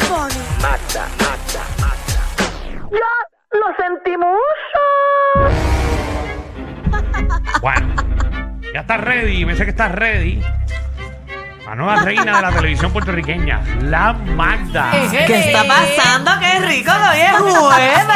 Magda, Magda, Magda. ¡Ya lo sentimos! Bueno, ya está ready, me dice que está ready. La nueva reina de la televisión puertorriqueña, la Magda. ¿Qué está pasando? ¡Qué rico que hoy es jueves!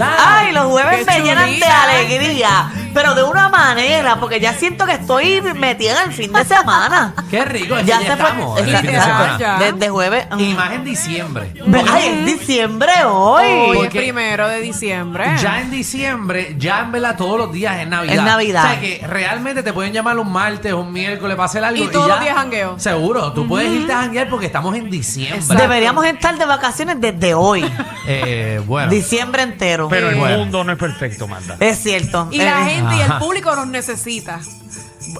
¡Ay, los jueves Qué me llenan de alegría! Pero de una manera, porque ya siento que estoy metida en el fin de semana. Qué rico, es Ya que fue. estamos el fin de Exacto. semana. Ya. Desde jueves. Y más en diciembre. Ay, es diciembre hoy. Hoy es primero de diciembre. Ya en diciembre, ya en verdad todos los días es Navidad. Es Navidad. O sea que realmente te pueden llamar un martes, un miércoles para hacer algo. Y todos ya- los días jangueo. Seguro, tú puedes irte a janguear porque estamos en diciembre. Deberíamos estar de vacaciones desde hoy. Eh, bueno. Diciembre entero. Pero el Bueno. mundo no es perfecto, Magda. es cierto. Y la Eh, gente y el público nos necesita.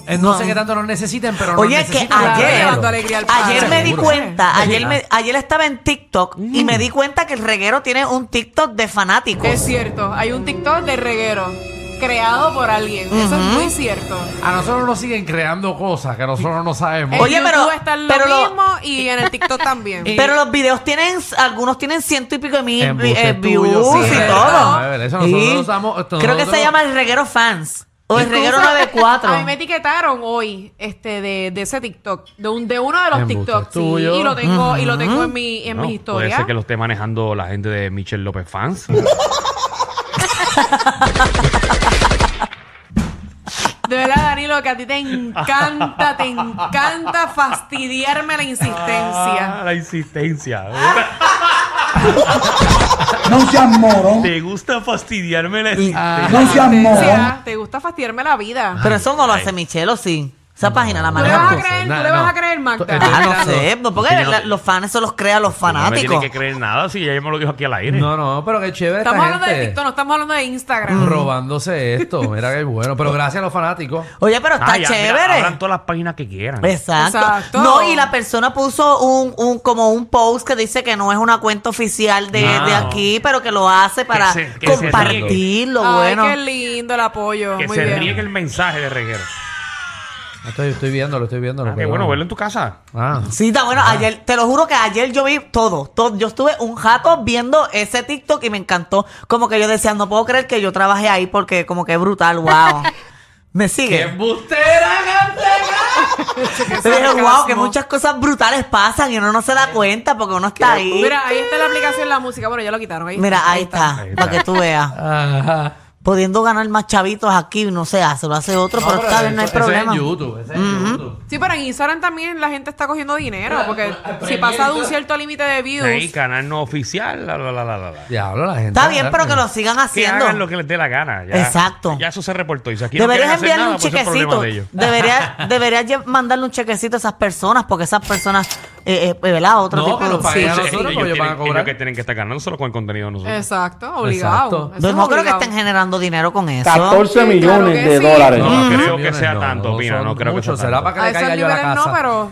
Eh, no, sé qué tanto nos necesiten, pero Oye, nos que ayer, verlo. Dando alegría al ayer padre. me di cuenta, ayer, Ajá. me, ayer estaba en TikTok y me di cuenta que el reguero tiene un TikTok de fanáticos. Es cierto, hay un TikTok de reguero creado por alguien. Eso es muy cierto. A nosotros nos siguen creando cosas que nosotros no sabemos. Oye, pero- está lo pero lo- mismo y en el TikTok también. Pero los videos tienen, algunos tienen ciento y pico de mil Embuste eh, tuyo, views sí, y todo. verdad. A ver, eso nosotros lo usamos, esto Creo que nosotros- se llama el reguero fans. O el Incluso, reguero 94. A mí me etiquetaron hoy este de, de ese TikTok, de un de uno de los Embuste TikToks. sí, tuyo. y lo tengo y lo tengo en mi en No, mis puede historias. ser que lo esté manejando la gente de Michelle López Fans. De verdad, Danilo, que a ti te encanta, te encanta fastidiarme la insistencia. Ah, la insistencia. No seas morón. ¿Te gusta fastidiarme la Ah. existencia? No seas morón. Insistencia, te gusta fastidiarme la vida. Pero eso no lo hace Michelle, ¿o sí? Esa página la ¿Tú le manejas vas a tú. creer, le no. vas a creer, Magda? Estoy Ah, no sé, porque la- los fans se los crean los No me fanáticos. tiene que creer nada si ella me lo dijo aquí al aire. No, no, pero qué chévere Estamos esta hablando de gente. TikTok, no estamos hablando de Instagram. Robándose esto. Mira qué bueno. Pero gracias a los fanáticos. Oye, pero está Ah, ya, mira, chévere. abran todas las páginas que quieran. Exacto. Exacto. No, y la persona puso un, un como un post que dice que no es una cuenta oficial de, No. de aquí, pero que lo hace para se- que se compartirlo, Ay, bueno. qué lindo el apoyo. que Muy se bien. riegue el mensaje de reguero. Estoy, estoy viéndolo, estoy viéndolo. Ah, qué bueno verlo en tu casa. Ah. Sí, está bueno. Ayer, te lo juro que ayer yo vi todo, todo. Yo estuve un jato viendo ese TikTok y me encantó. Como que yo decía, no puedo creer que yo trabajé ahí porque como que es brutal, wow. ¿Me ¡Qué sigue? embustera, Yo dije, wow, que muchas cosas brutales pasan y uno no se da cuenta porque uno está ahí. Mira, ahí está la aplicación La Música. Bueno, ya lo quitaron. Ahí Mira, ahí está, Ahí está. para que tú veas. Ajá. Pudiendo ganar más chavitos aquí, no se hace, lo hace otro, pero, está bien, no hay problema. es en YouTube, es en YouTube. Sí, pero en Instagram también la gente está cogiendo dinero. Porque si pasa de un cierto límite de views. Ahí, canal no oficial. La, la, la, la, la, la. Diablo, la gente. Está bien, pero que lo sigan Que haciendo. hagan lo que les dé la gana. Ya, Exacto. Ya eso se reportó. Y si aquí Deberías no quieren enviarle hacer un nada, pues es problema chequecito. de ellos. Deberías, deberías lle- mandarle un chequecito a esas personas, porque esas personas, eh, eh, ¿verdad? Otro No, tipo que de. paguen a Ellos- nosotros, ellos porque ellos van a tienen- cobrar. ellos que tienen que estar ganando solo con el contenido de nosotros. Exacto, obligado. Exacto. Eso Yo es no creo que obligado. estén generando dinero con eso. 14 Sí, millones que de sí. dólares. No, Mm. creo que sea no, tanto, Pina, no creo que sea Será tanto. para que A le esos caiga yo a la niveles casa. no, pero.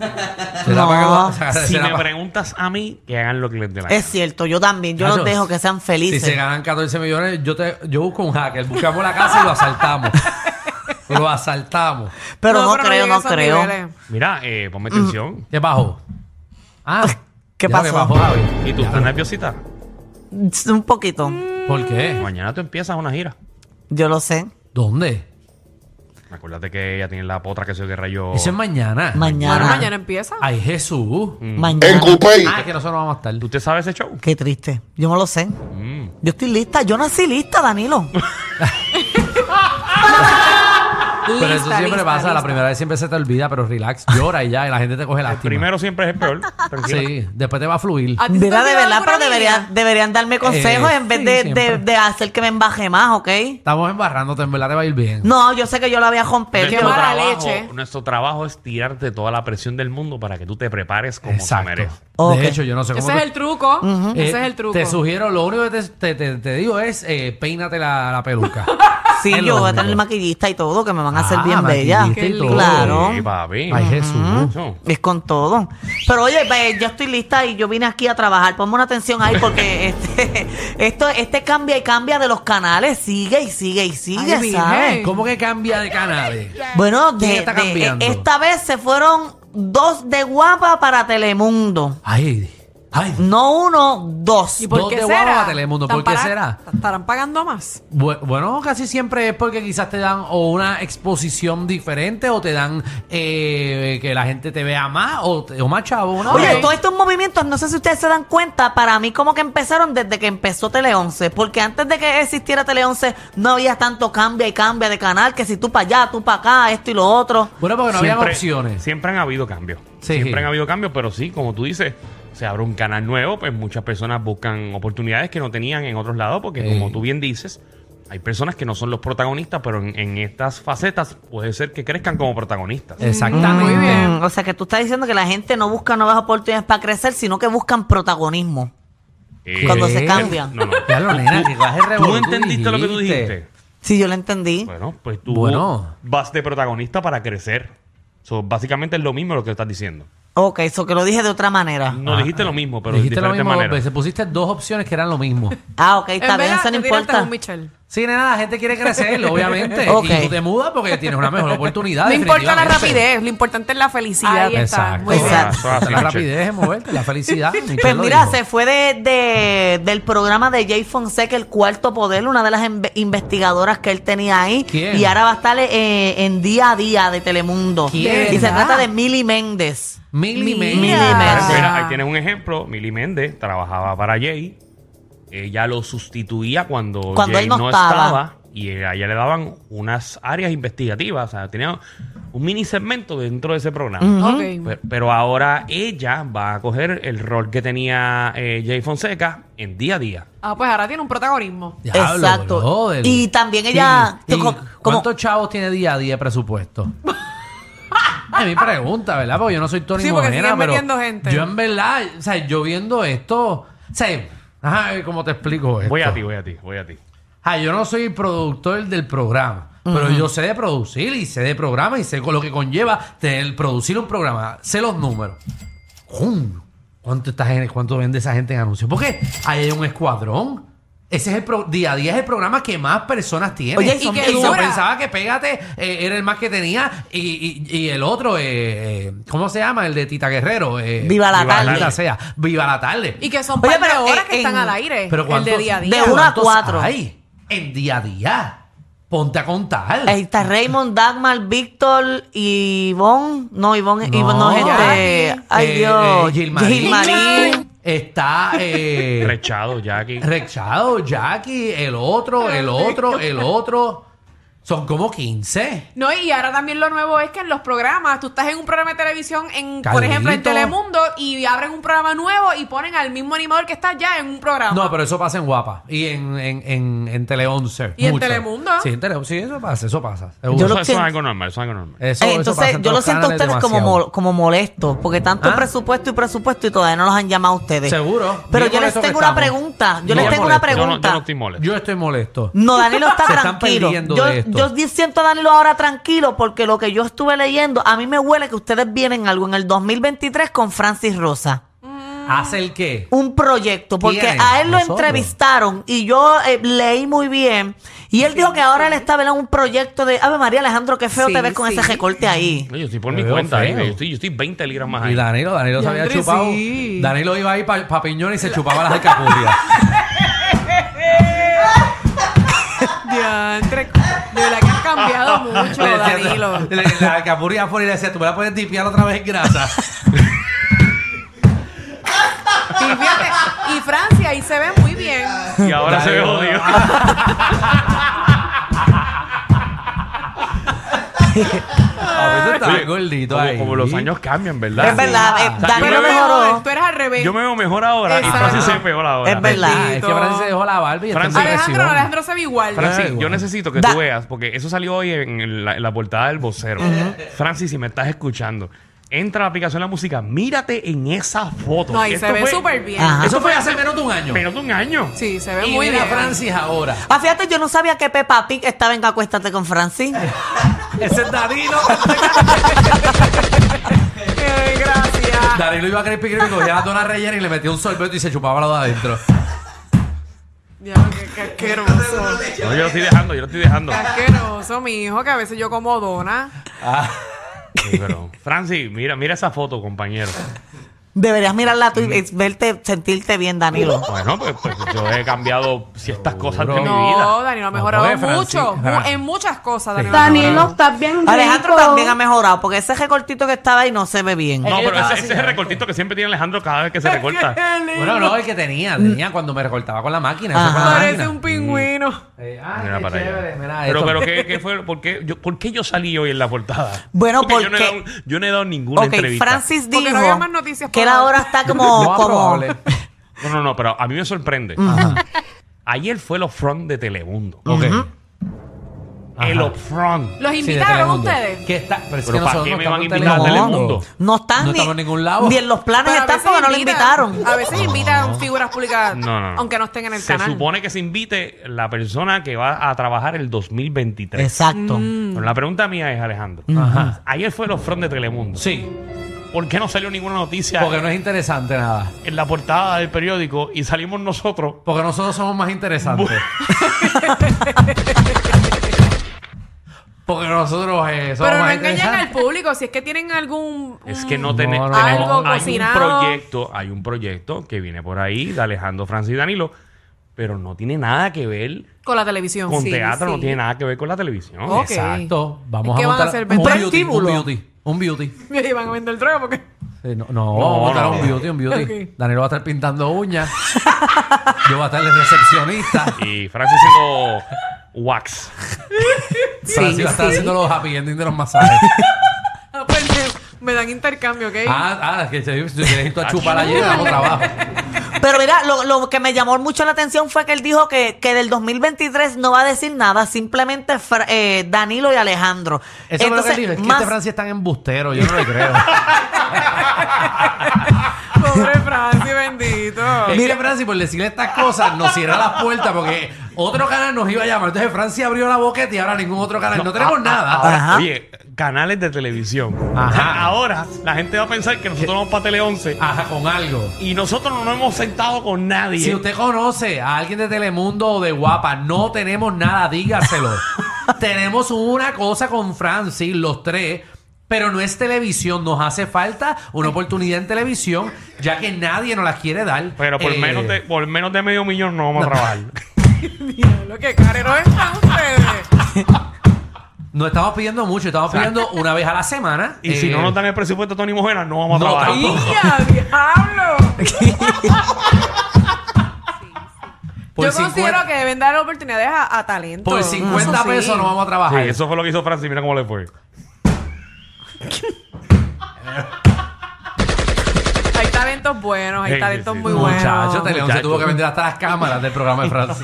Será para que No. o sea, Si será me preguntas a mí, que hagan lo que les dé la Es gana. cierto, yo también. Yo los dejo que sean Si felices. se ganan 14 millones, yo, te, yo busco un hacker. Buscamos la casa y lo asaltamos. lo asaltamos. pero no, creo, no creo. Mira, eh, ponme atención. ¿Qué bajó? Ah, ¿Qué ya pasó? que bajó, Javi. ¿Y tú estás nerviosita? Un poquito. ¿Por qué? Mañana tú empiezas una gira. Yo lo sé. ¿Dónde? Acuérdate que ella tiene la potra que se que rayó. Eso es mañana. Mañana. Bueno, mañana empieza. Ay, Jesús. Mañana. Ah, es que nosotros vamos a estar. ¿Tú te sabes ese show? Qué triste. Yo me lo sé. Mm. Yo estoy lista. Yo nací lista, Danilo. Pero eso siempre lista, pasa. La primera vez siempre se te olvida, pero relax. Llora y ya. Y la gente te coge El lástima. primero siempre es el peor. Tranquila. Sí, después te va a fluir. ¿A Mira, de verdad, pero deberían, darme consejos Eh, en vez sí, de, de, hacer que me embaje más, ¿ok? Estamos embarrándote, en verdad te va a ir bien. No, yo sé que yo la voy a romper. Yo- Nuestro trabajo, leche. nuestro trabajo es tirarte toda la presión del mundo para que tú te prepares como se Exacto. merece. Ok. De hecho, yo no sé cómo. Ese es el truco. Eh, Ese es el truco. Te sugiero, lo único que te, te- te- te digo es eh, peínate la, la peluca. Sí, yo voy a tener único. maquillista y todo, que me van a hacer Ah, bien bella. maquillista y Qué todo. Claro. Sí, papi. Ay, Jesús. No. Es con todo. Pero oye, ve, yo estoy lista y yo vine aquí a trabajar. Ponme una atención ahí porque este, esto, este cambia y cambia de los canales. Sigue y sigue y sigue, Ay, ¿sabes? virgen. ¿Cómo que cambia de canales? Bueno, ¿Quién de, está de- cambiando? esta vez se fueron dos de guapa para Telemundo. Ay, Ay, No uno, dos. ¿Y por Dos qué de será? guagua a Telemundo, ¿por ¿Están qué será? ¿Estarán pagando más? Bu- Bueno, casi siempre es porque quizás te dan o una exposición diferente o te dan eh, que la gente te vea más o, te- o más chavo, ¿no? Oye, Ok. todos estos movimientos, no sé si ustedes se dan cuenta, para mí como que empezaron desde que empezó Tele 11, porque antes de que existiera Tele 11 no había tanto cambia y cambia de canal, que si tú para allá, tú para acá, esto y lo otro. Bueno, porque no habían opciones. Siempre han habido cambios. Sí. Siempre han habido cambios, pero sí, como tú dices, se abre un canal nuevo, pues muchas personas buscan oportunidades que no tenían en otros lados, porque como tú bien dices, hay personas que no son los protagonistas, pero en, en estas facetas puede ser que crezcan como protagonistas. Exactamente. Muy bien. Mm, o sea que tú estás diciendo que la gente no busca nuevas oportunidades para crecer, sino que buscan protagonismo. Eh, Cuando se cambian. No, no. Ya lo, nena, ¿Tú revolú, entendiste lo que tú dijiste? Sí, yo lo entendí. Bueno, pues tú Bueno. vas de protagonista para crecer. So, básicamente es lo mismo lo que estás diciendo. Ok, eso que lo dije de otra manera. No dijiste lo mismo, pero Dijiste de lo mismo dos veces. Pusiste dos opciones que eran lo mismo. Ah, ok, está en bien, eso no importa. Sí, nena, la gente quiere crecer, obviamente. Ok. Y tú te mudas porque tienes una mejor oportunidad. No importa la definitivamente. rapidez, lo importante es la felicidad. Ahí está. Exacto. Muy bien. Exacto. Eso es así, la Michelle. rapidez es moverte, la felicidad. Pues mira, se fue de, de- del programa de Jay Fonseca, El Cuarto Poder, una de las inve- investigadoras que él tenía ahí. ¿Quién? Y ahora va a estar eh, en Día a Día de Telemundo. ¿Quién? Y se ¿Verdad? trata de Millie Méndez. Mira. Mili Méndez. Mira, ahí tienes un ejemplo. Milly Méndez trabajaba para Jay. Ella lo sustituía cuando, Cuando Jay él no estaba. Y a ella le daban unas áreas investigativas. O sea, tenía un mini segmento dentro de ese programa. Ok. Pero, pero ahora ella va a coger el rol que tenía eh, Jay Fonseca en día a día. Ah, pues ahora tiene un protagonismo. Exacto. brother. Y también ella- ¿Y- y co- como- ¿Cuántos chavos tiene día a día de presupuesto? Es mi pregunta, ¿verdad? Porque yo no soy Tony Sí, porque Mojena, siguen pero metiendo gente. yo en verdad, o sea, yo viendo esto, o sea, ajá, ¿cómo te explico esto? Voy a ti, voy a ti, voy a ti. Ah, yo no soy productor del programa, pero yo sé de producir y sé de programa y sé con lo que conlleva tener, producir un programa. Sé los números. ¡Jum! ¿Cuánto, esta gente, ¿Cuánto vende esa gente en anuncios? Porque ahí hay un escuadrón. Ese es el pro- día a día es el programa que más personas tiene. Oye, y que yo pensaba que Pégate eh, era el más que tenía y, y- y el otro, eh, eh, ¿cómo se llama? El de Tita Guerrero. eh, Viva la tarde. maldita sea. Viva la tarde. Y que son Oye, par de pero, horas que están al aire. Pero el ¿cuántos- de día a día. de una a ¿cuántos cuatro. hay en día a día? Ponte a contar. Ahí está Raymond, Dagmar, Víctor y Ivonne. No, Ivonne, No. Ivonne no es este. Ay, Eh, Dios. eh, Gilmarín. Gilmarín. Está eh, Rechado, Jackie. Rechado, Jackie, el otro, el otro, el otro. Son como 15. No, y ahora también lo nuevo es que en los programas, tú estás en un programa de televisión, en, por ejemplo, en. Telemundo, y abren un programa nuevo y ponen al mismo animador que está ya en un programa. No, pero eso pasa en Guapa y en, en, en, en Tele 11. ¿Y en. Telemundo? Sí, en Tele Sí, eso pasa, eso pasa. Yo Eso, lo eso es algo normal, eso es algo normal. Eso, Eh, eso entonces, pasa en yo lo siento a ustedes como, mol- como molestos, porque tanto ¿Ah? presupuesto y presupuesto y todavía no los han llamado a ustedes. Seguro. Pero yo les tengo una pregunta. Yo les tengo una molesto. Yo no, pregunta. yo no estoy molesto. Yo estoy molesto. No, Danilo está Se están tranquilo. perdiendo Yo, de esto. Yo siento a Danilo ahora tranquilo porque lo que yo estuve leyendo, a mí me huele que ustedes vienen algo en el 2023 con Francis Rosa. ¿Hace el qué? Un proyecto, porque a él lo Nosotros. entrevistaron y yo eh, leí muy bien. Y él dijo que ahora él estaba en un proyecto de. Ave María Alejandro, qué feo Sí, te ves con sí. ese recorte ahí. Yo estoy por Me mi veo cuenta, ahí, feo. yo, estoy, yo estoy 20 libras más Y ahí. Danilo, Danilo se había chupado. sí. Danilo iba ahí para Piñón y se chupaba las alcapurrias. Diantre, cambiado mucho, Le decía- Danilo. le- La alcapurria afuera y le decía, tú me la puedes tipiar otra vez en grasa. Y fíjate, y Francia ahí se ve muy bien. Y ahora se ve Danilo. jodido. A veces está Oye, gordito como, ahí. como los años cambian, ¿verdad? Es verdad, eh, O sea, Danilo yo, me veo, mejoró. Tú eres al revés. yo me veo mejor ahora y Exacto. Francis se ve peor ahora. Es verdad. Ah, es que Francis se dejó la barba y Francis- Alejandro, se ve igual. Francis, Ah, yo necesito que Da- tú veas, porque eso salió hoy en la, en la portada del vocero. Francis, si me estás escuchando, entra a la aplicación de la música, mírate en esa foto. No, Esto se ve súper bien. Ajá. Eso fue hace menos de un año. Menos de un año. Sí, se ve y muy mira bien. Francis ahora. Ah, fíjate, yo no sabía que Peppa Pig estaba en Acuéstate con Francis. Ese es Danilo. Gracias. Danilo iba a creer que cogía la dona rellena y le metía un sorbeto y se chupaba lo de adentro. Ya, qué, qué asqueroso. No, yo lo estoy dejando, yo lo estoy dejando. Qué asqueroso, mi hijo, que a veces yo como dona. Ah. Sí, pero, Francis, mira, mira esa foto, compañero. Deberías mirarla tú y verte, sentirte bien, Danilo. Bueno, pues, pues yo he cambiado ciertas cosas de mi vida. No, Danilo ha mejorado Francis, mucho. mu- en muchas cosas, Danilo. Danilo, estás bien Alejandro rico. también ha mejorado, porque ese recortito que estaba ahí no se ve bien. No, pero ese, ese es el recortito que siempre tiene Alejandro cada vez que se recorta. Bueno, no, el que tenía, tenía cuando me recortaba con la máquina. eso Ajá. con la Parece máquina. un pingüino. Eh, ay, Mira qué para allá. chévere, mira Pero, esto. pero ¿qué, qué fue? ¿Por qué, yo, ¿Por qué yo salí hoy en la portada? Bueno, yo, no he porque- dado, yo no he dado ninguna Ok, entrevista. Francis Porque dijo no había más noticias que él ahora está como... Probable. No, no, no, pero a mí me sorprende. Ayer fue el upfront de Telemundo. Ok. El Ajá. upfront. ¿Los invitaron ustedes? ¿Qué está? Pero es Pero ¿para nosotros qué no me van a en invitar a Telemundo. Telemundo? no están No ni, estamos en ningún lado. ni en los planes Pero a están veces porque no lo invitan- invitaron. A veces invitan figuras públicas, No, no, no. aunque no estén en el se canal. supone que se invite la persona que va a trabajar el 2023. Exacto. Mm. Pero la pregunta mía es, Alejandro. Ajá. Ayer fue el upfront de Telemundo. Sí, ¿Por qué no salió ninguna noticia porque no es interesante nada. en la portada del periódico y salimos nosotros? Porque nosotros somos más interesantes. Porque nosotros eh, somos Pero no más engañan al interesantes. público. Si es que tienen algún. Es que no, tene- No, no, tenemos Algo hay un cocinado. proyecto, hay un proyecto que viene por ahí de Alejandro Francis y Danilo, pero no tiene nada que ver Con la televisión. con Sí, teatro, no sí. tiene nada que ver con la televisión. Ok. Exacto. Vamos ¿Y qué a van a montar hacer? un ¿Vender un beauty. Un beauty. Y van a vender droga porque. Sí, no, no, vamos a montar no, un beauty, un beauty. Ok. Danilo va a estar pintando uñas. Yo voy a estar de recepcionista. Y Francis haciendo wax. Francis va a estar haciendo los happy ending de los masajes. Ah, pues me, me dan intercambio, ¿ok? ah, ah, que si si quieres ir tú a chupar ayer, damos trabajo. Pero mira, lo, lo que me llamó mucho la atención fue que él dijo que, que del 2023 no va a decir nada, simplemente Fra- eh, Danilo y Alejandro. Eso es lo que él dijo. Es que más- este Francis es tan embustero, yo no le creo. Pobre Francis, bendito. Es que Francis, por decirle estas cosas, nos cierra las puertas porque otro canal nos iba a llamar. Entonces Francis abrió la boquete y ahora ningún otro canal. No, tenemos a- a- nada. ahora, Ajá. Oye, canales de televisión. Ajá. Ahora la gente va a pensar que nosotros vamos para Tele 11 Ajá, con algo. y nosotros no nos hemos sentado con nadie. Si usted conoce a alguien de Telemundo o de Guapa, no tenemos nada, dígaselo. tenemos una cosa con Francis, los tres, pero no es televisión. Nos hace falta una oportunidad en televisión, ya que nadie nos la quiere dar. Pero por, Eh, menos de, por menos de medio millón no vamos a trabajar. Lo que careros están ustedes. No estamos pidiendo mucho, estamos pidiendo una vez a la semana. Y si Eh, no nos dan el presupuesto Tony Mojena, no vamos a no, trabajar. tampoco. ¡Ya, diablo! por Yo 50 considero que deben dar oportunidades a, a talento. por 50 Eso sí. pesos no vamos a trabajar. Sí, eso fue lo que hizo Francis, mira cómo le fue. Hay talentos buenos, hay Sí, sí, talentos sí. muy buenos. Muchacho, Teleón se Muchacho. tuvo que vender hasta las cámaras del programa de Francis.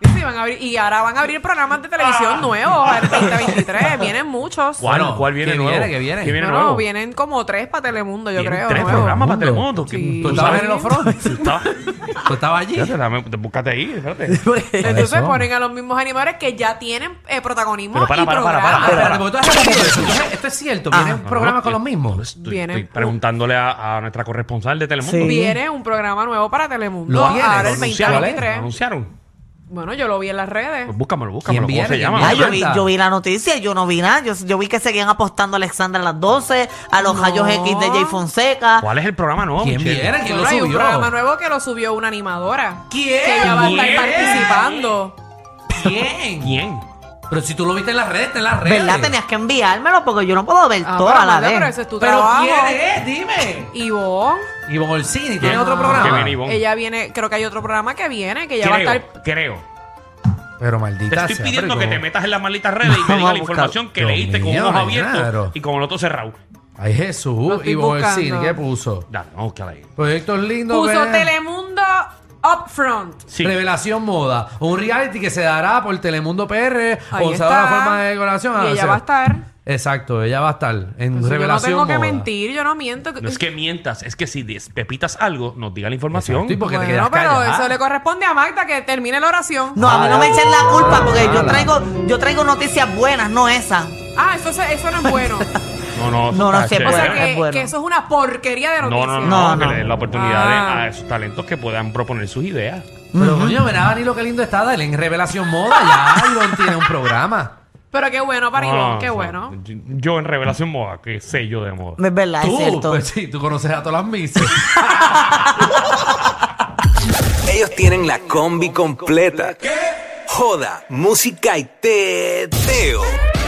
Y, sí, van a abrir- y ahora van a abrir programas de televisión nuevos el 2023. Vienen muchos. ¿Cuál, Bueno, cuál viene ¿qué nuevo? viene? ¿Qué viene? ¿Qué viene no, nuevo? no, vienen como tres para Telemundo, yo creo. tres nuevos. programas para Telemundo. Sí. ¿Tú estabas en el off-road? ¿Tú estabas? ¿Tú estabas allí? Búscate ahí, espérate. Entonces ponen a los mismos animadores que ya tienen eh, protagonismo Pero para, y para, para. Ah, repetido eso. Entonces, esto es cierto. ¿Vienen No, programas no, con los mismos? Estoy, Viene- estoy preguntándole a, a nuestra corresponsal de Telemundo. Sí. Viene un programa nuevo para Telemundo. ¿Lo? Ahora ¿Lo el anunciaron? 2023. ¿Lo anunciaron? Bueno, yo lo vi en las redes. Pues búscamelo, búscamelo. ¿Quién ¿Cómo se llama? ¿Quién Ah, yo, vi, yo vi la noticia y yo no vi nada. Yo, yo vi que seguían apostando a Alexandra a las 12, a los No. rayos X de Jay Fonseca. ¿Cuál es el programa nuevo? ¿Quién viene? ¿Quién lo hay un subió? programa nuevo que lo subió una animadora. ¿Quién? Que ella va a estar ¿Quién? participando. ¿Quién? ¿Quién? Pero si tú lo viste en las redes, está en las redes. ¿Verdad? Tenías que enviármelo porque yo no puedo ver Ah, toda pero, la vez. pero ese es tu ¿Pero trabajo. quién es? Dime. Ivonne, Ivonne Orsini, ¿tiene otro ¿Qué programa? viene Ivonne? ella viene, creo que hay otro programa que viene, que ella va a Creo, estar creo. Pero Te maldita estoy sea, pidiendo pero que ¿cómo? te metas en las malditas redes y me digas a la buscar. información que Dios leíste con mío, un ojo abierto y con el otro cerrado. Ay, Jesús. Estoy Ivonne Orsini. ¿qué puso? Dale, vamos a buscar ahí. Proyectos lindos. puso. Telemundo Upfront. Sí. Revelación Moda. Un reality que se dará por Telemundo PR. Ahí o se dará está. una forma de decoración. Y Ah, ella va a estar. Exacto, ella va a estar en Pues yo no Revelación tengo que Moda. mentir, yo no miento. No es que mientas, es que si despepitas algo, nos diga la información. Exacto, y porque te bueno, quedas pero callada. eso le corresponde a Magda que termine la oración. No, a mí no me echen la culpa porque yo traigo, yo traigo noticias buenas, no esas. Ah, eso, se- eso no es bueno. No, no, eso No, no está se chévere. O sea que, eso es una porquería de No, noticias. no, no, que le den la oportunidad de, ah. a esos talentos que puedan proponer sus ideas. Pero coño, ven a lo que lindo está Dale en Revelación Moda. Ya Ivonne tiene un programa. Pero qué bueno para No, qué bueno. yo- en Revelación Moda, qué sé yo de moda. Es verdad, es cierto. pues sí, tú conoces a todas las misas. Ellos tienen la combi completa. Joda, música y teo.